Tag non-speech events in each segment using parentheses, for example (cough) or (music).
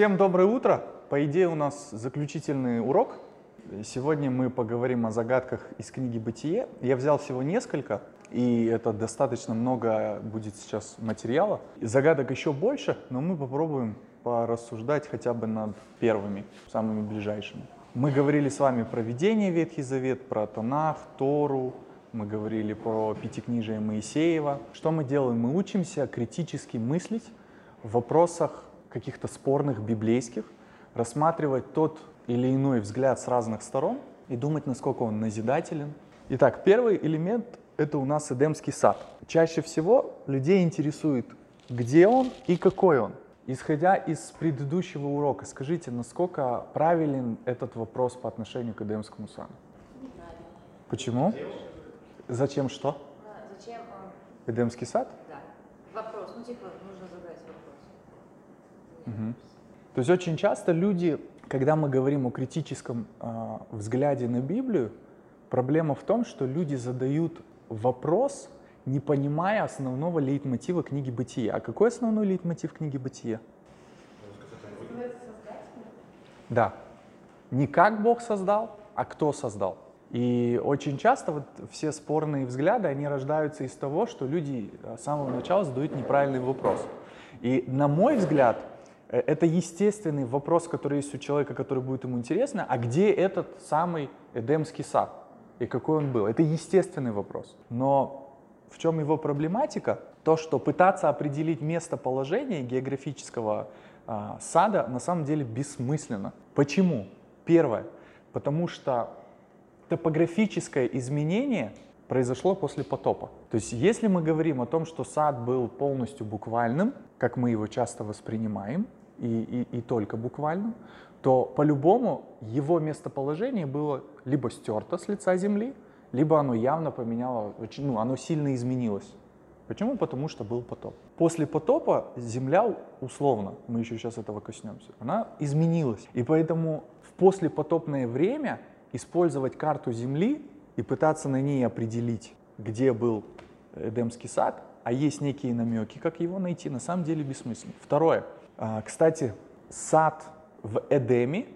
Всем доброе утро. По идее у нас заключительный урок. Сегодня мы поговорим о загадках из книги «Бытие». Я взял всего несколько, и это достаточно много будет сейчас материала. Загадок еще больше, но мы попробуем порассуждать хотя бы над первыми, самыми ближайшими. Мы говорили с вами про видение Ветхий Завет, про Танах, Тору, мы говорили про Пятикнижие Моисеева. Что мы делаем? Мы учимся критически мыслить в вопросах каких-то спорных библейских, рассматривать тот или иной взгляд с разных сторон и думать, насколько он назидателен. Итак, первый элемент — это у нас Эдемский сад. Чаще всего людей интересует, где он и какой он. Исходя из предыдущего урока, скажите, насколько правилен этот вопрос по отношению к Эдемскому саду? Почему? Зачем что? А, Зачем он? Эдемский сад? Да. Вопрос. Ну, типа. Мгм. То есть очень часто люди, когда мы говорим о критическом э, взгляде на Библию, проблема в том, что люди задают вопрос, не понимая основного лейтмотива книги Бытия. А какой основной лейтмотив книги Бытия? Да. Не как Бог создал, а кто создал. И очень часто вот все спорные взгляды, они рождаются из того, что люди э, с самого начала задают неправильный вопрос. И на мой взгляд, это естественный вопрос, который есть у человека, который будет ему интересно, а где этот самый Эдемский сад и какой он был? Это естественный вопрос. Но в чем его проблематика? То, что пытаться определить местоположение географического а, сада на самом деле бессмысленно. Почему? Первое, потому что топографическое изменение произошло после потопа. То есть если мы говорим о том, что сад был полностью буквальным, как мы его часто воспринимаем, и, и, и только буквальным, то по-любому его местоположение было либо стерто с лица земли, либо оно явно поменяло, ну, оно сильно изменилось. Почему? Потому что был потоп. После потопа земля, условно, мы еще сейчас этого коснемся, она изменилась. И поэтому в послепотопное время использовать карту Земли и пытаться на ней определить, где был Эдемский сад, а есть некие намеки, как его найти, на самом деле бессмысленно. Второе. А, Кстати, сад в Эдеме,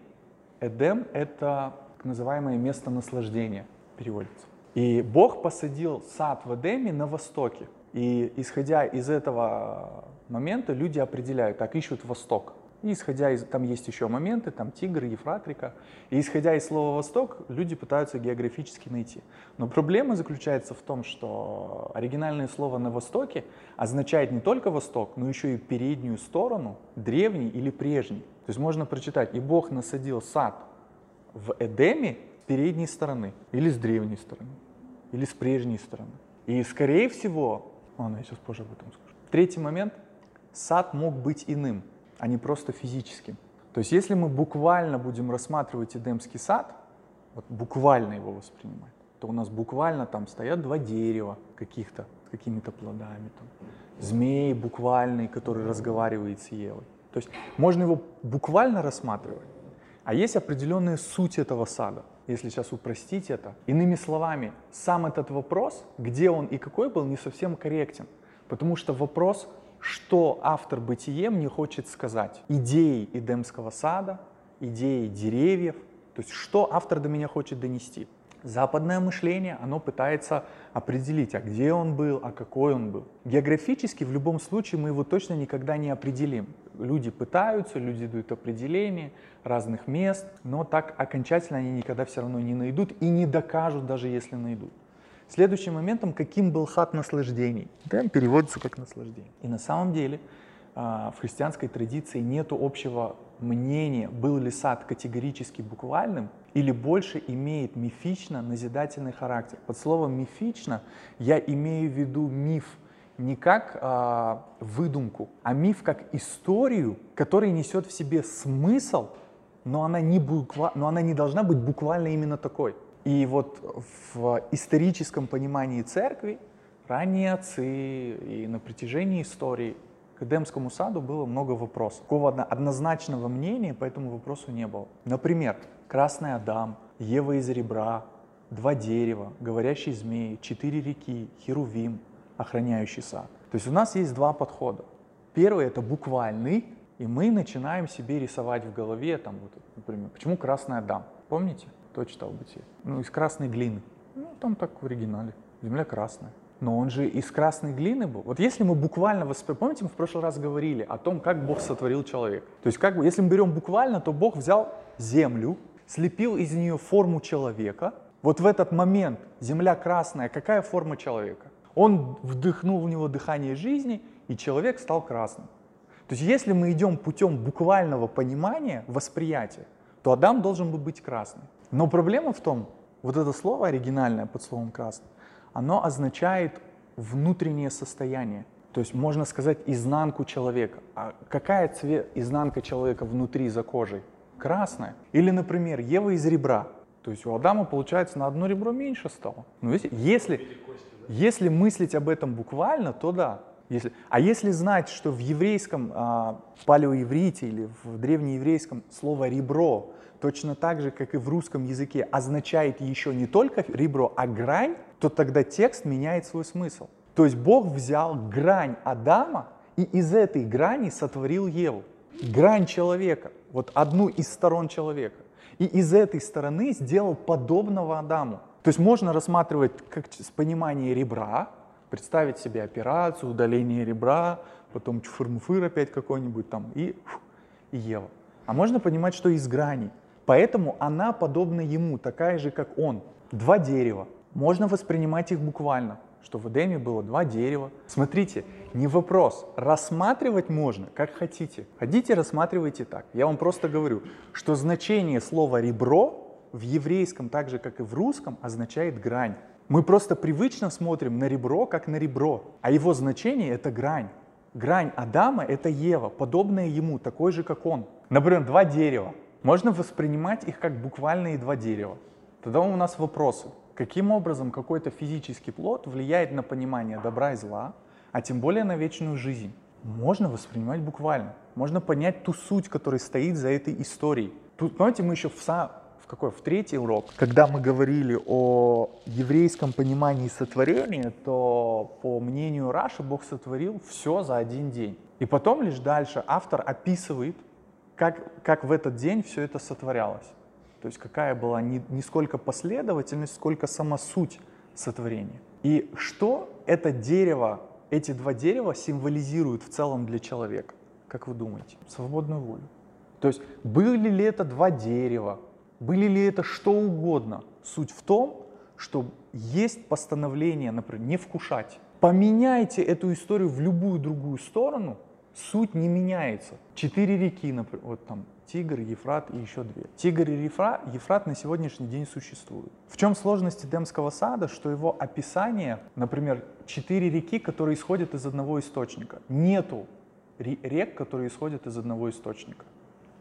Эдем — это так называемое место наслаждения, переводится. И Бог посадил сад в Эдеме на востоке. И исходя из этого момента люди определяют, так ищут восток. И исходя из, там есть еще моменты, там Тигр, Ефрат река. И исходя из слова «восток», люди пытаются географически найти. Но проблема заключается в том, что оригинальное слово «на востоке» означает не только восток, но еще и переднюю сторону, древний или прежний. То есть можно прочитать «И Бог насадил сад в Эдеме с передней стороны, или с древней стороны, или с прежней стороны». И скорее всего, ладно, я сейчас позже об этом скажу. Третий момент. Сад мог быть иным, а не просто физическим. То есть если мы буквально будем рассматривать Эдемский сад, вот буквально его воспринимать, то у нас буквально там стоят два дерева каких-то, с какими-то плодами, там, змей буквальный, который разговаривает с Евой. То есть можно его буквально рассматривать, а есть определенная суть этого сада, если сейчас упростить это. Иными словами, сам этот вопрос, где он и какой был, не совсем корректен. Потому что вопрос, что автор «Бытие» мне хочет сказать. Идеи Эдемского сада, идеи деревьев, то есть что автор до меня хочет донести. Западное мышление, оно пытается определить, а где он был, а какой он был. Географически в любом случае мы его точно никогда не определим. Люди пытаются, люди дают определение разных мест, но так окончательно они никогда все равно не найдут и не докажут, даже если найдут. Следующим моментом, каким был хат наслаждений. Да, переводится как наслаждение. И на самом деле а, в христианской традиции нет общего мнения, был ли сад категорически буквальным или больше имеет мифично-назидательный характер. Под словом мифично я имею в виду миф не как а, выдумку, а миф как историю, которая несет в себе смысл, но она не, буква, но она не должна быть буквально именно такой. И вот в историческом понимании церкви ранние отцы и на протяжении истории к Эдемскому саду было много вопросов. Такого одно- однозначного мнения по этому вопросу не было. Например, красный Адам, Ева из ребра, два дерева, говорящий змей, четыре реки, Херувим, охраняющий сад. То есть у нас есть два подхода. Первый — это буквальный, И мы начинаем себе рисовать в голове, там, вот, например, почему красный Адам? Помните? Кто читал Бытие? Ну, из красной глины. Ну, там так в оригинале. Земля красная. Но он же из красной глины был. Вот если мы буквально воспринимаем, помните, мы в прошлый раз говорили о том, как Бог сотворил человека. То есть, как бы, если мы берем буквально, то Бог взял землю, слепил из нее форму человека. Вот в этот момент земля красная, какая форма человека? Он вдохнул в него дыхание жизни, и человек стал красным. То есть если мы идем путем буквального понимания, восприятия, то Адам должен был быть красным. Но проблема в том, вот это слово оригинальное под словом красный, оно означает внутреннее состояние. То есть можно сказать изнанку человека. А какая цвет изнанка человека внутри за кожей? Красная. Или, например, Ева из ребра. То есть у Адама, получается, на одно ребро меньше стало. Ну, видите, если, если мыслить об этом буквально, то да. Если, а если знать, что в еврейском, а, в палеоеврите или в древнееврейском слово «ребро» точно так же, как и в русском языке, означает еще не только ребро, а грань, то тогда текст меняет свой смысл. То есть Бог взял грань Адама и из этой грани сотворил Еву. Грань человека, вот одну из сторон человека. И из этой стороны сделал подобного Адаму. То есть можно рассматривать как с понимания ребра, представить себе операцию, удаление ребра, потом чуфыр опять какой-нибудь там и, и Ева. А можно понимать, что из граней. Поэтому она подобна ему, такая же, как он. Два дерева. Можно воспринимать их буквально, что в Эдеме было два дерева. Смотрите, не вопрос. Рассматривать можно, как хотите. Хотите, рассматривайте так. Я вам просто говорю, что значение слова «ребро» в еврейском, так же, как и в русском, означает грань. Мы просто привычно смотрим на ребро, как на ребро, а его значение — это грань. Грань Адама — это Ева, подобная ему, такой же, как он. Например, два дерева. Можно воспринимать их как буквальные два дерева. Тогда у нас вопросы. Каким образом какой-то физический плод влияет на понимание добра и зла, а тем более на вечную жизнь? Можно воспринимать буквально. Можно понять ту суть, которая стоит за этой историей. Тут, понимаете, мы еще в, са, в какой? В третий урок, когда мы говорили о еврейском понимании сотворения, то по мнению Раши Бог сотворил все за один день. И потом лишь дальше автор описывает, как, как в этот день все это сотворялось. То есть какая была не, не сколько последовательность, сколько сама суть сотворения. И что это дерево, эти два дерева символизируют в целом для человека? Как вы думаете? Свободную волю. То есть были ли это два дерева, были ли это что угодно. Суть в том, что есть постановление, например, не вкушать. Поменяйте эту историю в любую другую сторону, суть не меняется. Четыре реки, например, вот там Тигр, Ефрат и еще две. Тигр и Ефрат, Ефрат на сегодняшний день существуют. В чем сложность Эдемского сада, что его описание, например, четыре реки, которые исходят из одного источника. Нету рек, которые исходят из одного источника.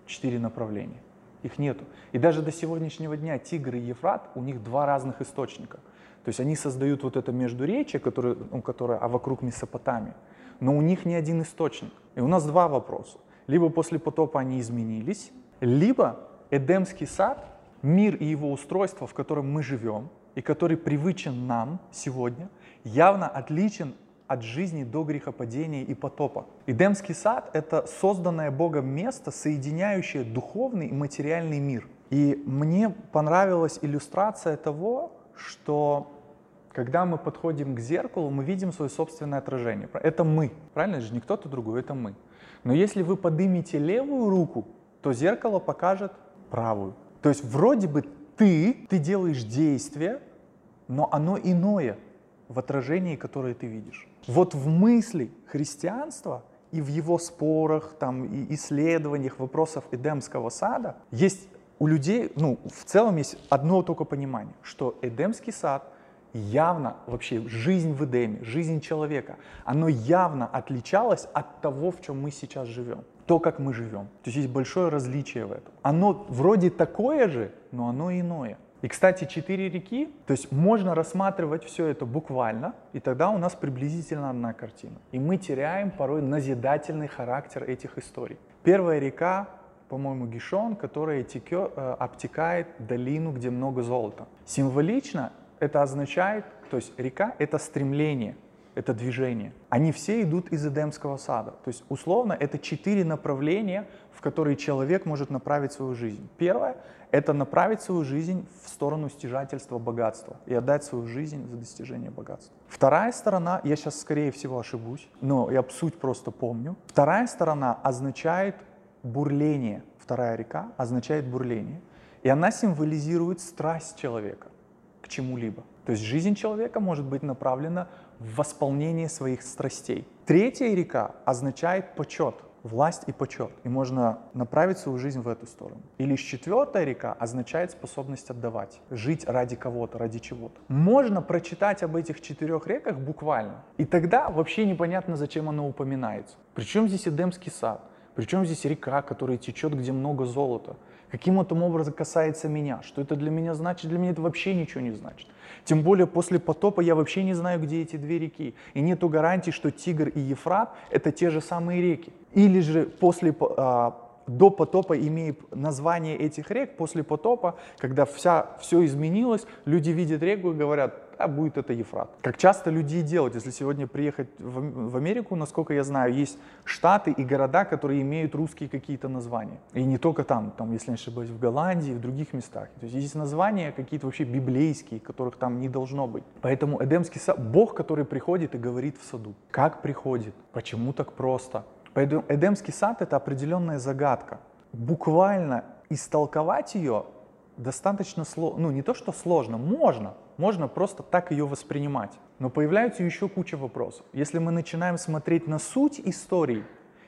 Четыре направления. Их нету. И даже до сегодняшнего дня Тигр и Ефрат, у них два разных источника. То есть они создают вот это междуречие, которое, ну, которое, а вокруг Месопотамии. Но у них не один источник. И у нас два вопроса. Либо после потопа они изменились, либо Эдемский сад, мир и его устройство, в котором мы живем, и который привычен нам сегодня, явно отличен от жизни до грехопадения и потопа. Эдемский сад — это созданное Богом место, соединяющее духовный и материальный мир. И мне понравилась иллюстрация того, что когда мы подходим к зеркалу, мы видим свое собственное отражение. Это мы, правильно? Это же не кто-то другой, это мы. Но если вы поднимете левую руку, то зеркало покажет правую. То есть вроде бы ты, ты делаешь действие, но оно иное в отражении, которое ты видишь. Вот в мысли христианства и в его спорах, там, и исследованиях вопросов Эдемского сада есть у людей, ну, в целом есть одно только понимание, что Эдемский сад явно вообще жизнь в Эдеме, жизнь человека, оно явно отличалось от того, в чем мы сейчас живем. То, как мы живем. То есть есть большое различие в этом. Оно вроде такое же, но оно иное. И, кстати, четыре реки, то есть можно рассматривать все это буквально, и тогда у нас приблизительно одна картина. И мы теряем порой назидательный характер этих историй. Первая река, по-моему, Гишон, которая текет, э, обтекает долину, где много золота. Символично это означает, то есть река — это стремление. это движение. Они все идут из Эдемского сада. То есть, условно, это четыре направления, в которые человек может направить свою жизнь. Первое — это направить свою жизнь в сторону стяжательства богатства и отдать свою жизнь за достижение богатства. Вторая сторона, я сейчас скорее всего ошибусь, но я суть просто помню. Вторая сторона означает бурление. Вторая река означает бурление. И она символизирует страсть человека к чему-либо. То есть жизнь человека может быть направлена в восполнение своих страстей. Третья река означает почет, власть и почет. И можно направить свою жизнь в эту сторону. Или четвертая река означает способность отдавать, жить ради кого-то, ради чего-то. Можно прочитать об этих четырех реках буквально. И тогда вообще непонятно, зачем оно упоминается. Причем здесь Эдемский сад? Причем здесь река, которая течет, где много золота? Каким это образом касается меня? Что это для меня значит? Для меня это вообще ничего не значит. Тем более после потопа я вообще не знаю, где эти две реки. И нету гарантии, что Тигр и Ефрат — это те же самые реки. Или же после, а, до потопа имеет название этих рек, после потопа, когда вся, все изменилось, люди видят реку и говорят, а будет это Ефрат. Как часто люди делают, если сегодня приехать в, в Америку, насколько я знаю, есть штаты и города, которые имеют русские какие-то названия. И не только там, там, если не ошибаюсь, в Голландии, в других местах. То есть есть названия какие-то вообще библейские, которых там не должно быть. Поэтому Эдемский сад, Бог, который приходит и говорит в саду. Как приходит? Почему так просто? Поэтому Эдемский сад — это определенная загадка. Буквально истолковать ее достаточно сложно, ну не то что сложно, можно, можно просто так ее воспринимать. Но появляются еще куча вопросов. Если мы начинаем смотреть на суть истории,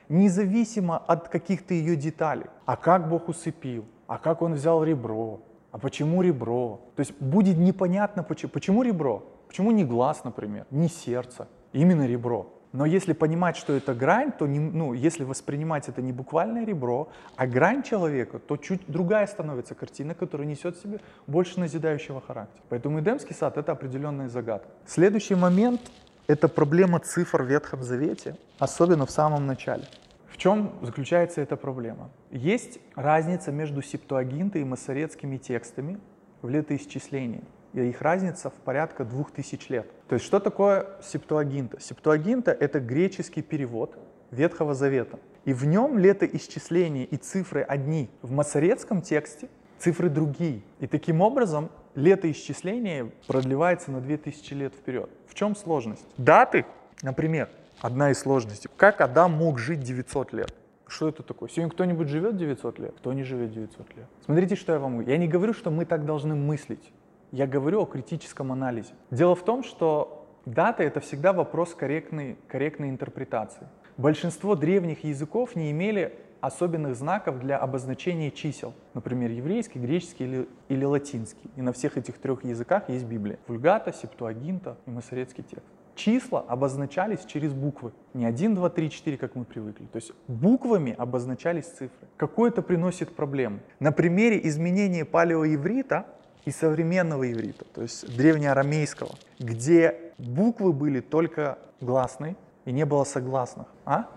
независимо от каких-то ее деталей, а как Бог усыпил, а как Он взял ребро, а почему ребро? То есть будет непонятно, почему, почему ребро, почему не глаз, например, не сердце, именно ребро. Но если понимать, что это грань, то не, ну, если воспринимать это не буквальное ребро, а грань человека, то чуть другая становится картина, которая несет в себе больше назидающего характера. Поэтому Эдемский сад — это определенная загадка. Следующий момент — это проблема цифр в Ветхом Завете, особенно в самом начале. В чем заключается эта проблема? Есть разница между септуагинтой и масоретскими текстами в летоисчислении и их разница в порядка двух тысяч лет. То есть что такое септуагинта? Септуагинта — это греческий перевод Ветхого Завета. И в нем летоисчисления и цифры одни. В масорецком тексте цифры другие. И таким образом летоисчисление продлевается на 2000 лет вперед. В чем сложность? Даты, например, одна из сложностей. Как Адам мог жить 900 лет? Что это такое? Сегодня кто-нибудь живет 900 лет? Кто не живет 900 лет? Смотрите, что я вам говорю. Я не говорю, что мы так должны мыслить. Я говорю о критическом анализе. Дело в том, что дата — это всегда вопрос корректной, корректной интерпретации. Большинство древних языков не имели особенных знаков для обозначения чисел. Например, еврейский, греческий или, или латинский. И на всех этих трех языках есть Библия. Вульгата, Септуагинта и Масорецкий текст. Числа обозначались через буквы. Не 1, 2, 3, 4, как мы привыкли. То есть буквами обозначались цифры. Какое это приносит проблему? На примере изменения палеоеврита и современного иврита, то есть древнеарамейского, где буквы были только гласные и не было согласных. А?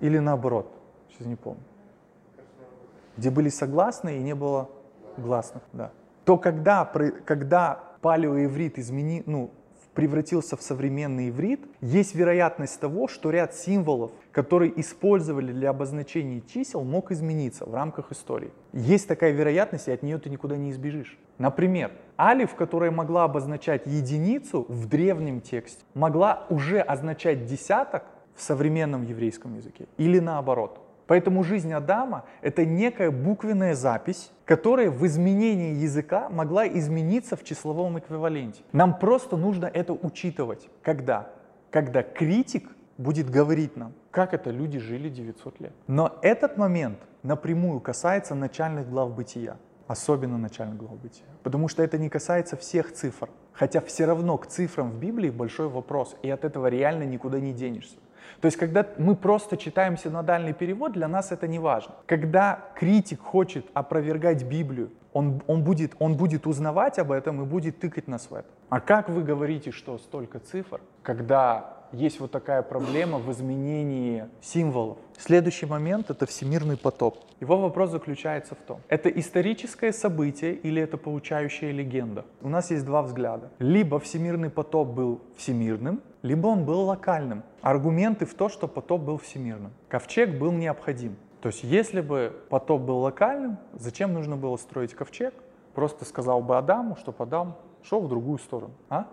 Или наоборот? Сейчас не помню. Где были согласные и не было гласных, да. То когда, когда палеоиврит измени, ну, превратился в современный иврит, есть вероятность того, что ряд символов, которые использовали для обозначения чисел, мог измениться в рамках истории. Есть такая вероятность, и от нее ты никуда не избежишь. Например, алиф, которая могла обозначать единицу в древнем тексте, могла уже означать десяток в современном еврейском языке или наоборот. Поэтому жизнь Адама — это некая буквенная запись, которая в изменении языка могла измениться в числовом эквиваленте. Нам просто нужно это учитывать. Когда? Когда критик будет говорить нам, как это люди жили 900 лет. Но этот момент напрямую касается начальных глав бытия, особенно начальных глав бытия, потому что это не касается всех цифр. Хотя все равно к цифрам в Библии большой вопрос, и от этого реально никуда не денешься. То есть, когда мы просто читаем синодальный перевод, для нас это не важно. Когда критик хочет опровергать Библию, он, он, будет, он будет узнавать об этом и будет тыкать нас в это. А как вы говорите, что столько цифр, когда есть вот такая проблема в изменении символов. Следующий момент — это всемирный потоп. Его вопрос заключается в том, это историческое событие или это получающая легенда? У нас есть два взгляда. Либо всемирный потоп был всемирным, либо он был локальным. Аргументы в то, что потоп был всемирным. Ковчег был необходим. То есть если бы потоп был локальным, зачем нужно было строить ковчег? Просто сказал бы Адаму, чтобы Адам шел в другую сторону. А?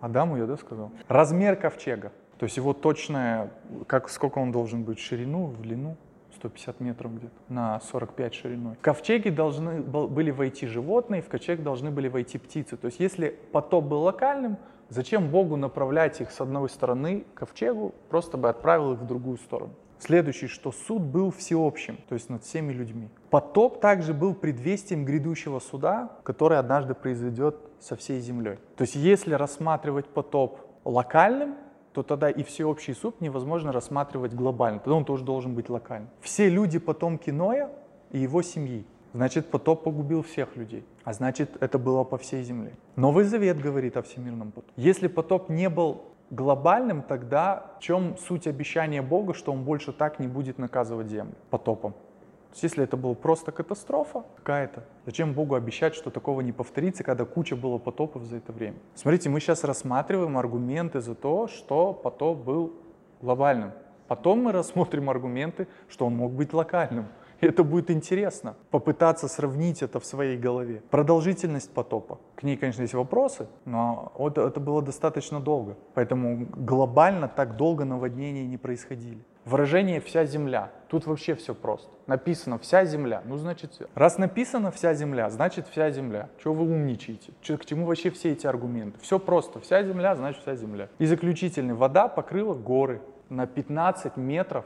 Адаму я, да, сказал? Размер ковчега. То есть его точное, как, сколько он должен быть в ширину, в длину? 150 метров где-то, на 45 шириной. В ковчеге должны были войти животные, в ковчег должны были войти птицы. То есть если потоп был локальным, зачем Богу направлять их с одной стороны к ковчегу, просто бы отправил их в другую сторону. Следующий, что суд был всеобщим, то есть над всеми людьми. Потоп также был предвестием грядущего суда, который однажды произойдет со всей землей. То есть если рассматривать потоп локальным, то тогда и всеобщий суд невозможно рассматривать глобально. Тогда он тоже должен быть локальным. Все люди потомки Ноя и его семьи. Значит, потоп погубил всех людей. А значит, это было по всей земле. Новый Завет говорит о всемирном потопе. Если потоп не был глобальным, тогда в чем суть обещания Бога, что Он больше так не будет наказывать землю потопом? То есть, если это была просто катастрофа какая-то, зачем Богу обещать, что такого не повторится, когда куча было потопов за это время? Смотрите, мы сейчас рассматриваем аргументы за то, что потоп был глобальным. Потом мы рассмотрим аргументы, что он мог быть локальным. (laughs) Это будет интересно, попытаться сравнить это в своей голове. Продолжительность потопа. К ней, конечно, есть вопросы, но это, это было достаточно долго. Поэтому глобально так долго наводнения не происходили. Выражение «вся земля». Тут вообще все просто. Написано «вся земля». Ну, значит, все. Раз написано «вся земля», значит «вся земля». Чего вы умничаете? Че, к чему вообще все эти аргументы? Все просто. «Вся земля» значит «вся земля». И заключительный. Вода покрыла горы на 15 метров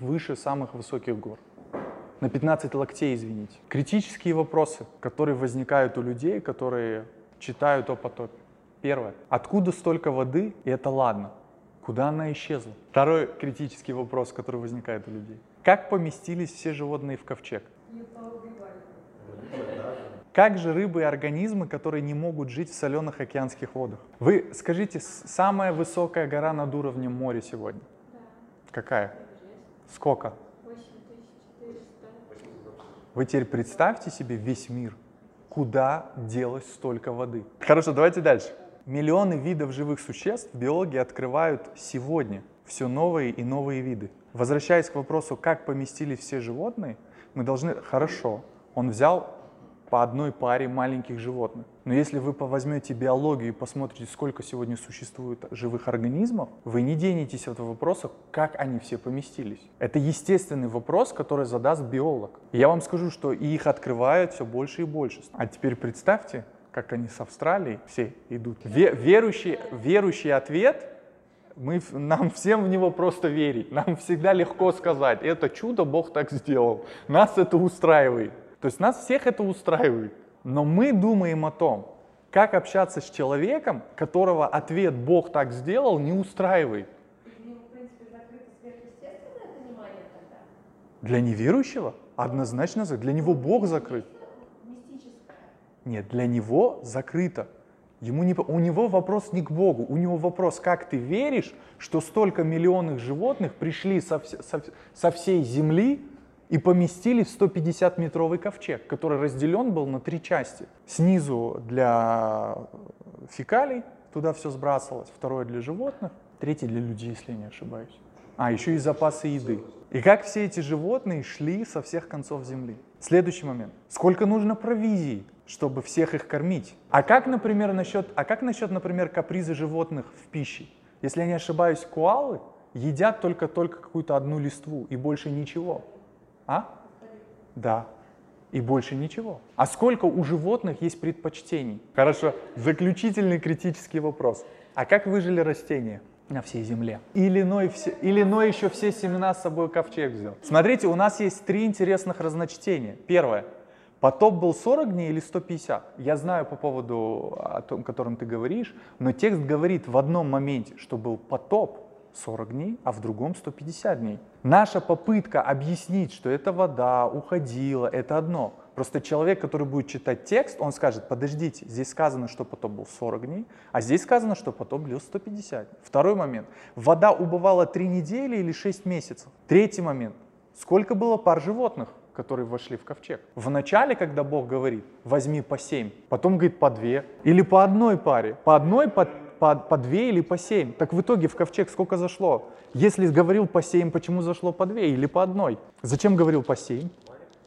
выше самых высоких гор на 15 локтей, извините. Критические вопросы, которые возникают у людей, которые читают о потопе. Первое. Откуда столько воды? И это ладно. Куда она исчезла? Второй критический вопрос, который возникает у людей. Как поместились все животные в ковчег? Как же рыбы и организмы, которые не могут жить в соленых океанских водах? Вы скажите, самая высокая гора над уровнем моря сегодня? Какая? Сколько? Вы теперь представьте себе весь мир, куда делось столько воды. Хорошо, давайте дальше. Миллионы видов живых существ биологи открывают сегодня все новые и новые виды. Возвращаясь к вопросу, как поместились все животные, мы должны... Хорошо, он взял по одной паре маленьких животных. Но если вы возьмете биологию и посмотрите, сколько сегодня существует живых организмов, вы не денетесь от вопроса, как они все поместились. Это естественный вопрос, который задаст биолог. я вам скажу, что их открывают все больше и больше. А теперь представьте, как они с Австралии все идут. Ве верующий, верующий ответ мы, нам всем в него просто верить. Нам всегда легко сказать, это чудо Бог так сделал. Нас это устраивает. То есть нас всех это устраивает. Но мы думаем о том, как общаться с человеком, которого ответ «Бог так сделал» не устраивает. Для неверующего однозначно для него Бог закрыт. Нет, для него закрыто. Ему не, у него вопрос не к Богу, у него вопрос, как ты веришь, что столько миллионных животных пришли со, со, со всей земли и поместили в 150-метровый ковчег, который разделен был на три части. Снизу для фекалий, туда все сбрасывалось, второе для животных, третье для людей, если я не ошибаюсь. А, еще и запасы еды. И как все эти животные шли со всех концов земли. Следующий момент. Сколько нужно провизии, чтобы всех их кормить? А как, например, насчет, а как насчет, например, капризы животных в пище? Если я не ошибаюсь, куалы едят только-только какую-то одну листву и больше ничего. А? Да. И больше ничего. А сколько у животных есть предпочтений? Хорошо, заключительный критический вопрос. А как выжили растения на всей земле? Или Ной, все, или Ной еще все семена с собой ковчег взял? Смотрите, у нас есть три интересных разночтения. Первое. Потоп был 40 дней или 150? Я знаю по поводу о том, о котором ты говоришь, но текст говорит в одном моменте, что был потоп, 40 дней, а в другом 150 дней. Наша попытка объяснить, что это вода уходила, это одно. Просто человек, который будет читать текст, он скажет, подождите, здесь сказано, что потоп был 40 дней, а здесь сказано, что потоп длился 150 дней. Второй момент. Вода убывала 3 недели или 6 месяцев. Третий момент. Сколько было пар животных? которые вошли в ковчег. В начале, когда Бог говорит, возьми по семь, потом говорит по две, или по одной паре, по одной, по, по, по две или по семь. Так в итоге в ковчег сколько зашло? Если говорил по семь, почему зашло по две или по одной? Зачем говорил по семь?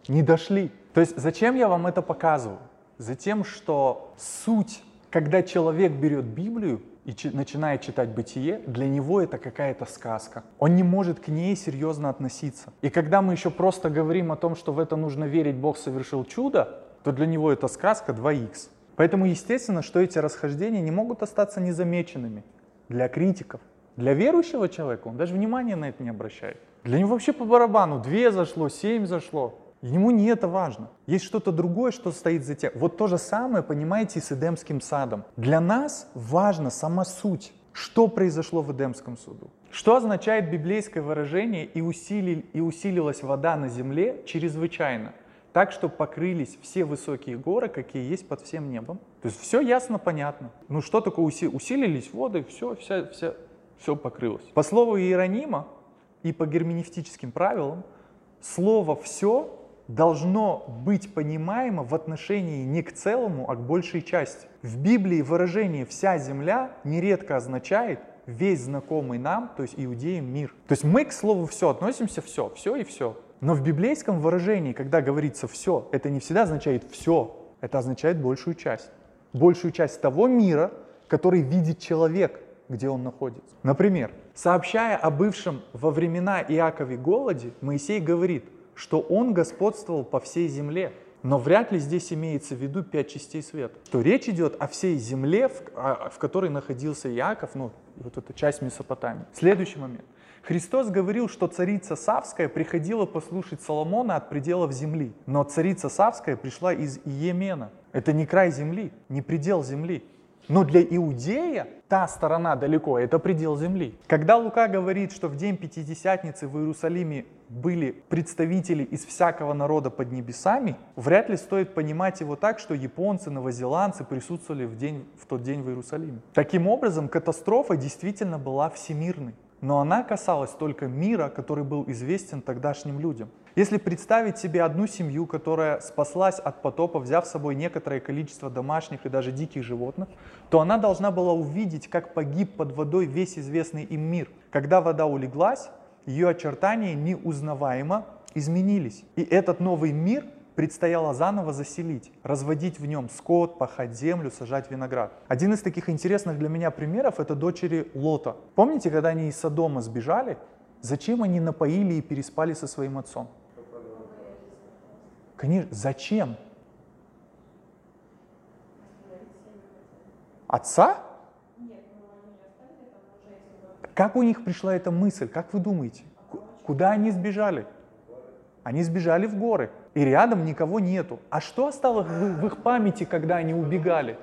Не дошли. То есть зачем я вам это показываю? Затем, что суть, когда человек берет Библию и начинает читать бытие, для него это какая-то сказка. Он не может к ней серьезно относиться. И когда мы еще просто говорим о том, что в это нужно верить, Бог совершил чудо, то для него это сказка 2х. Поэтому естественно, что эти расхождения не могут остаться незамеченными для критиков. Для верующего человека он даже внимания на это не обращает. Для него вообще по барабану, две зашло, семь зашло. Ему не это важно. Есть что-то другое, что стоит за тем. Вот то же самое, понимаете, с Эдемским садом. Для нас важна сама суть. Что произошло в Эдемском суду? Что означает библейское выражение «и, усили, «и усилилась вода на земле чрезвычайно»? Так, что покрылись все высокие горы, какие есть под всем небом. То есть все ясно, понятно. Ну что такое уси, усилились воды, все, вся, вся, все покрылось. По слову Иеронима и по герменевтическим правилам, слово «все» должно быть понимаемо в отношении не к целому, а к большей части. В Библии выражение «вся земля» нередко означает весь знакомый нам, то есть иудеям, мир. То есть мы к слову «все» относимся «все», «все» и «все». Но в библейском выражении, когда говорится «все», это не всегда означает «все», это означает большую часть. Большую часть того мира, который видит человек, где он находится. Например, сообщая о бывшем во времена Иакове голоде, Моисей говорит, что он господствовал по всей земле. Но вряд ли здесь имеется в виду пять частей света. То речь идет о всей земле, в, а, которой находился Иаков, ну, вот эта часть Месопотамии. Следующий момент. Христос говорил, что царица Савская приходила послушать Соломона от пределов земли. Но царица Савская пришла из Иемена. Это не край земли, не предел земли. Но для иудея та сторона далеко, это предел земли. Когда Лука говорит, что в день Пятидесятницы в Иерусалиме были представители из всякого народа под небесами, вряд ли стоит понимать его так, что японцы, новозеландцы присутствовали в, день, в тот день в Иерусалиме. Таким образом, катастрофа действительно была всемирной но она касалась только мира, который был известен тогдашним людям. Если представить себе одну семью, которая спаслась от потопа, взяв с собой некоторое количество домашних и даже диких животных, то она должна была увидеть, как погиб под водой весь известный им мир. Когда вода улеглась, ее очертания неузнаваемо изменились. И этот новый мир предстояло заново заселить, разводить в нем скот, пахать землю, сажать виноград. Один из таких интересных для меня примеров это дочери Лота. Помните, когда они из Содома сбежали, зачем они напоили и переспали со своим отцом? Конечно, зачем? Отца? Как у них пришла эта мысль? Как вы думаете? Куда они сбежали? Они сбежали в горы и рядом никого нету. А что осталось в, их памяти, когда они убегали?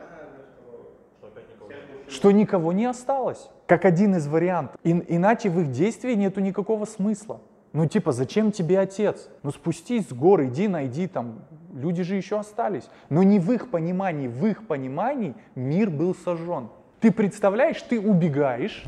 Что никого не осталось, как один из вариантов. И, иначе в их действии нету никакого смысла. Ну типа, зачем тебе отец? Ну спустись с горы, иди, найди там. Люди же еще остались. Но не в их понимании, в их понимании мир был сожжен. Ты представляешь, ты убегаешь,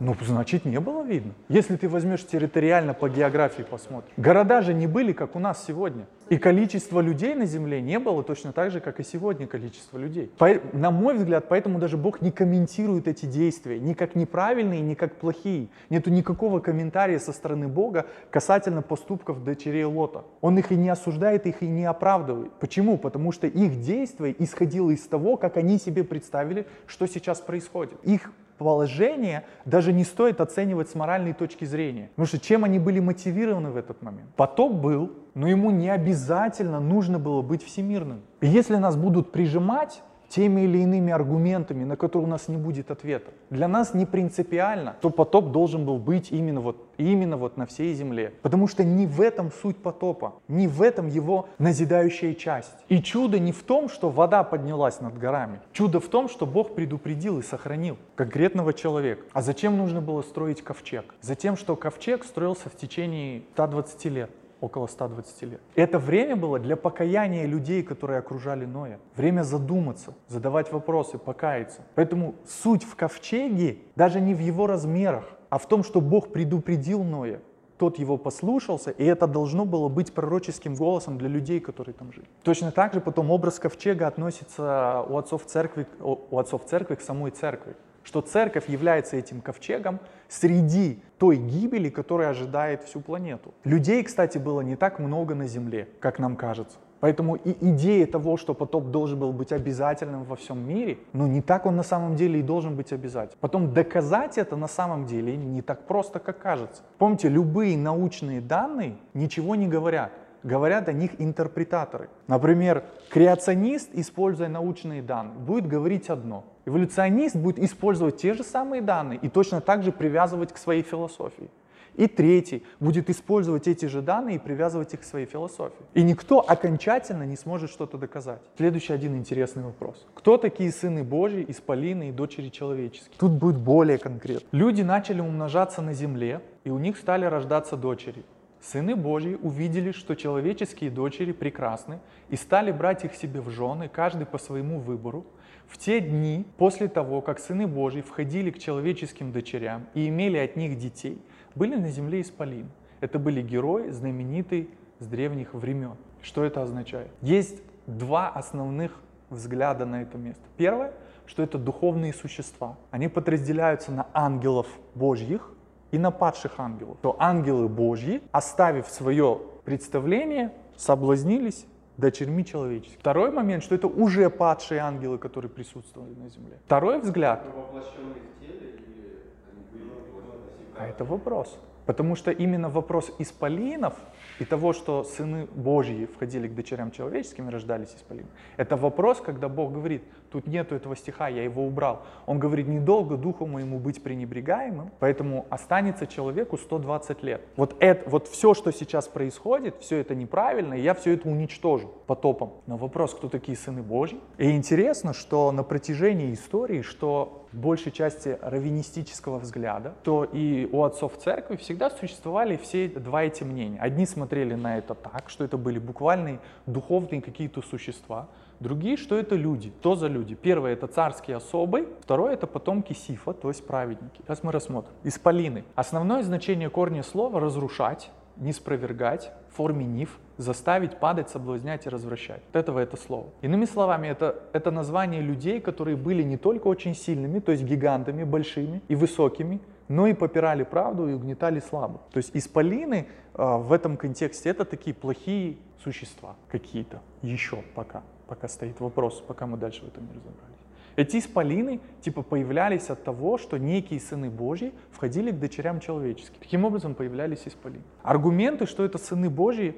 ну, значит, не было видно. Если ты возьмешь территориально по географии посмотришь. Города же не были, как у нас сегодня. И количество людей на земле не было точно так же, как и сегодня количество людей. По, на мой взгляд, поэтому даже Бог не комментирует эти действия ни как неправильные, ни как плохие. Нету никакого комментария со стороны Бога касательно поступков дочерей Лота. Он их и не осуждает, их и не оправдывает. Почему? Потому что их действие исходило из того, как они себе представили, что сейчас происходит. Их положение даже не стоит оценивать с моральной точки зрения. Потому что чем они были мотивированы в этот момент? Потоп был, но ему не обязательно нужно было быть всемирным. И если нас будут прижимать, теми или иными аргументами, на которые у нас не будет ответа. Для нас не принципиально, что потоп должен был быть именно вот, именно вот на всей земле. Потому что не в этом суть потопа, не в этом его назидающая часть. И чудо не в том, что вода поднялась над горами. Чудо в том, что Бог предупредил и сохранил конкретного человека. А зачем нужно было строить ковчег? Затем, что ковчег строился в течение 120 лет около 120 лет. Это время было для покаяния людей, которые окружали Ноя. Время задуматься, задавать вопросы, покаяться. Поэтому суть в ковчеге даже не в его размерах, а в том, что Бог предупредил Ноя. Тот его послушался, и это должно было быть пророческим голосом для людей, которые там жили. Точно так же потом образ ковчега относится у отцов церкви, у отцов церкви к самой церкви что церковь является этим ковчегом среди той гибели, которая ожидает всю планету. Людей, кстати, было не так много на Земле, как нам кажется. Поэтому и идея того, что потоп должен был быть обязательным во всем мире, ну не так он на самом деле и должен быть обязательным. Потом доказать это на самом деле не так просто, как кажется. Помните, любые научные данные ничего не говорят говорят о них интерпретаторы. Например, креационист, используя научные данные, будет говорить одно. Эволюционист будет использовать те же самые данные и точно так же привязывать к своей философии. И третий будет использовать эти же данные и привязывать их к своей философии. И никто окончательно не сможет что-то доказать. Следующий один интересный вопрос. Кто такие сыны Божьи, исполины и дочери человеческие? Тут будет более конкретно. Люди начали умножаться на земле, и у них стали рождаться дочери. Сыны Божьи увидели, что человеческие дочери прекрасны, и стали брать их себе в жены, каждый по своему выбору. В те дни, после того, как сыны Божьи входили к человеческим дочерям и имели от них детей, были на земле исполины. Это были герои, знаменитые с древних времен. Что это означает? Есть два основных взгляда на это место. Первое, что это духовные существа. Они подразделяются на ангелов Божьих и на падших ангелов. То ангелы Божьи, оставив свое представление, соблазнились дочерьми человеческими. Второй момент, что это уже падшие ангелы, которые присутствовали на земле. Второй взгляд. А это вопрос. Потому что именно вопрос исполинов и того, что сыны Божьи входили к дочерям человеческим и рождались исполины, это вопрос, когда Бог говорит, тут нету этого стиха, я его убрал. Он говорит, недолго духу моему быть пренебрегаемым, поэтому останется человеку 120 лет. Вот, это, вот все, что сейчас происходит, все это неправильно, и я все это уничтожу потопом. Но вопрос, кто такие сыны Божьи? И интересно, что на протяжении истории, что большей части раввинистического взгляда, то и у отцов церкви всегда существовали все два эти мнения. Одни смотрели на это так, что это были буквальные духовные какие-то существа, другие, что это люди. Что за люди? Первое это царские особы, второе это потомки Сифа, то есть праведники. Сейчас мы рассмотрим. Исполины. Основное значение корня слова разрушать, не спровергать, в форме ниф, заставить, падать, соблазнять и развращать. Вот этого это слово. Иными словами, это, это название людей, которые были не только очень сильными, то есть гигантами, большими и высокими, но и попирали правду и угнетали слабых. То есть исполины э, в этом контексте это такие плохие существа какие-то еще пока, пока стоит вопрос, пока мы дальше в этом не разобрались. Эти исполины типа появлялись от того, что некие сыны Божьи входили к дочерям человеческим. Таким образом появлялись исполины. Аргументы, что это сыны Божьи,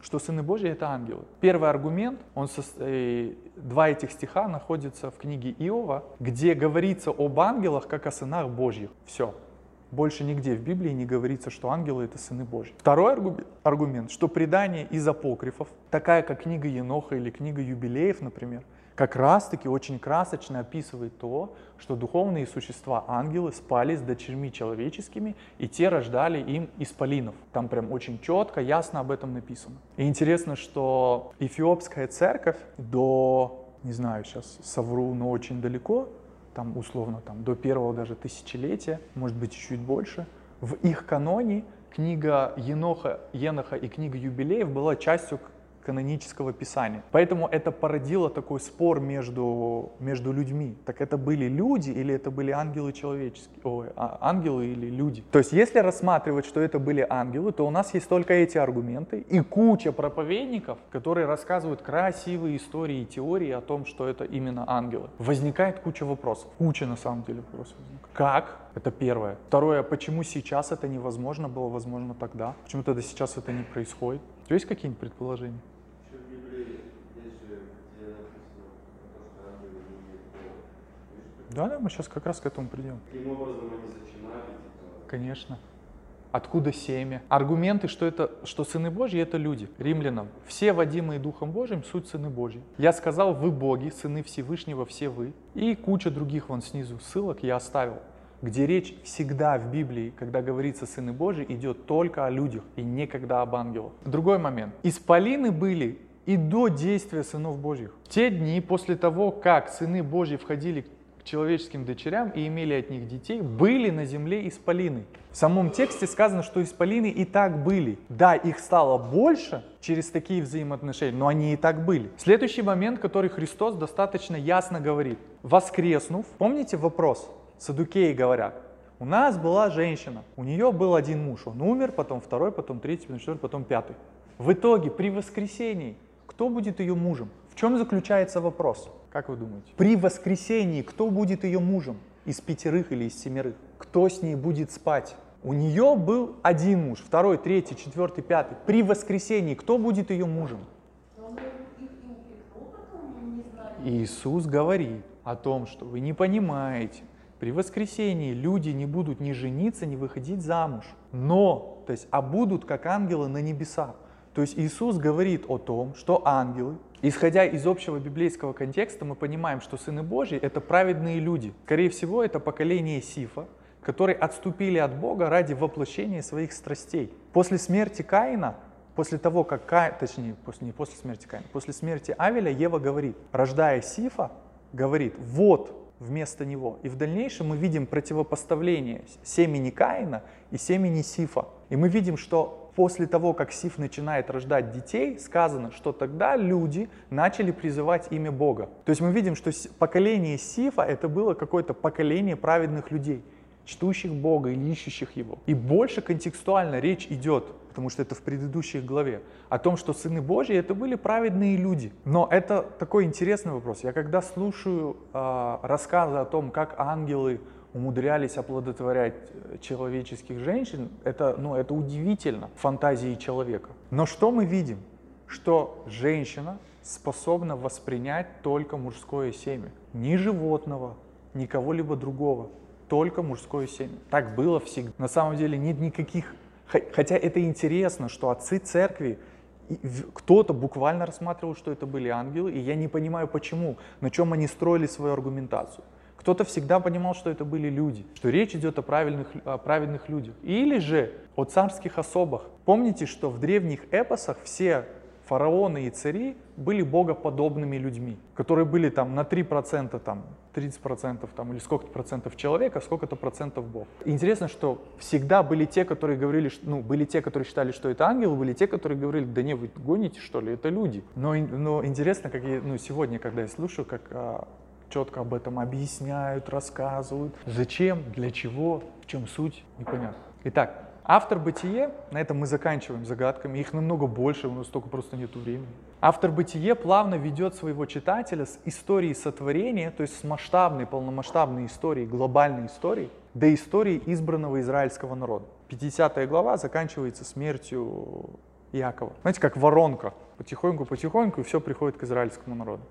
что сыны Божьи это ангелы. Первый аргумент, он со, э, два этих стиха находятся в книге Иова, где говорится об ангелах как о сынах Божьих. Все. Больше нигде в Библии не говорится, что ангелы это сыны Божьи. Второй аргумент, что предание из апокрифов, такая как книга Еноха или книга Юбилеев, например, как раз-таки очень красочно описывает то, что духовные существа, ангелы, спали с дочерьми человеческими, и те рождали им исполинов. Там прям очень четко, ясно об этом написано. И интересно, что эфиопская церковь до, не знаю, сейчас совру, но очень далеко, там условно там, до первого даже тысячелетия, может быть чуть больше, в их каноне книга Еноха, Еноха и книга Юбилеев была частью канонического писания. Поэтому это породило такой спор между, между людьми. Так это были люди или это были ангелы человеческие? Ой, а, ангелы или люди? То есть если рассматривать, что это были ангелы, то у нас есть только эти аргументы и куча проповедников, которые рассказывают красивые истории и теории о том, что это именно ангелы. Возникает куча вопросов. Куча на самом деле вопросов. Как? Это первое. Второе, почему сейчас это невозможно было возможно тогда? Почему тогда сейчас это не происходит? Есть какие-нибудь предположения? Да, да, мы сейчас как раз к этому придем. Каким образом они зачинали? Конечно. Откуда семя? Аргументы, что, это, что сыны Божьи — это люди. Римлянам. Все водимые Духом Божьим — суть сыны Божьи. Я сказал, вы боги, сыны Всевышнего, все вы. И куча других вон снизу ссылок я оставил, где речь всегда в Библии, когда говорится сыны Божьи, идет только о людях и никогда об ангелах. Другой момент. Исполины были и до действия сынов Божьих. В те дни, после того, как сыны Божьи входили к человеческим дочерям и имели от них детей, были на земле исполины. В самом тексте сказано, что исполины и так были. Да, их стало больше через такие взаимоотношения, но они и так были. Следующий момент, который Христос достаточно ясно говорит. Воскреснув, помните вопрос? Садукеи говорят, у нас была женщина, у нее был один муж, он умер, потом второй, потом третий, потом четвертый, потом пятый. В итоге при воскресении кто будет ее мужем? В чем заключается вопрос? Как вы думаете? При воскресении кто будет ее мужем? Из пятерых или из семерых? Кто с ней будет спать? У нее был один муж, второй, третий, четвертый, пятый. При воскресении кто будет ее мужем? Иисус говорит о том, что вы не понимаете, при воскресении люди не будут ни жениться, ни выходить замуж, но, то есть, а будут как ангелы на небесах. То есть Иисус говорит о том, что ангелы, исходя из общего библейского контекста, мы понимаем, что сыны Божьи — это праведные люди. Скорее всего, это поколение Сифа, которые отступили от Бога ради воплощения своих страстей. После смерти Каина, после того, как Каин, точнее, после, не после смерти Каина, после смерти Авеля Ева говорит, рождая Сифа, говорит, вот вместо него. И в дальнейшем мы видим противопоставление семени Каина и семени Сифа. И мы видим, что после того, как Сиф начинает рождать детей, сказано, что тогда люди начали призывать имя Бога. То есть мы видим, что поколение Сифа это было какое-то поколение праведных людей, чтущих Бога или ищущих Его. И больше контекстуально речь идет, потому что это в предыдущей главе, о том, что сыны Божьи это были праведные люди. Но это такой интересный вопрос. Я когда слушаю а, рассказы о том, как ангелы умудрялись оплодотворять э, человеческих женщин, это, ну, это удивительно фантазии человека. Но что мы видим? Что женщина способна воспринять только мужское семя. Ни животного, ни кого-либо другого. Только мужское семя. Так было всегда. На самом деле нет никаких... хо- Хотя это интересно, что отцы церкви кто-то буквально рассматривал, что это были ангелы, и я не понимаю почему, на чем они строили свою аргументацию. Кто-то всегда понимал, что это были люди, что речь идет о правильных, о праведных людях. Или же о царских особах. Помните, что в древних эпосах все фараоны и цари были богоподобными людьми, которые были там на 3%, там, 30% там, или сколько-то процентов человека, сколько-то процентов бог. Интересно, что всегда были те, которые говорили, что- ну, были те, которые считали, что это ангелы, были те, которые говорили, да не, вы гоните, что ли, это люди. Но, но интересно, как я, ну, сегодня, когда я слушаю, как а, четко об этом объясняют, рассказывают. Зачем, для чего, в чем суть, непонятно. Итак, автор «Бытие», на этом мы заканчиваем загадками, их намного больше, у нас только просто нет времени. Автор «Бытие» плавно ведет своего читателя с истории сотворения, то есть с масштабной, полномасштабной историей, глобальной историей, до истории избранного израильского народа. 50 глава заканчивается смертью Иакова. Знаете, как воронка. Потихоньку, потихоньку, и все приходит к израильскому народу.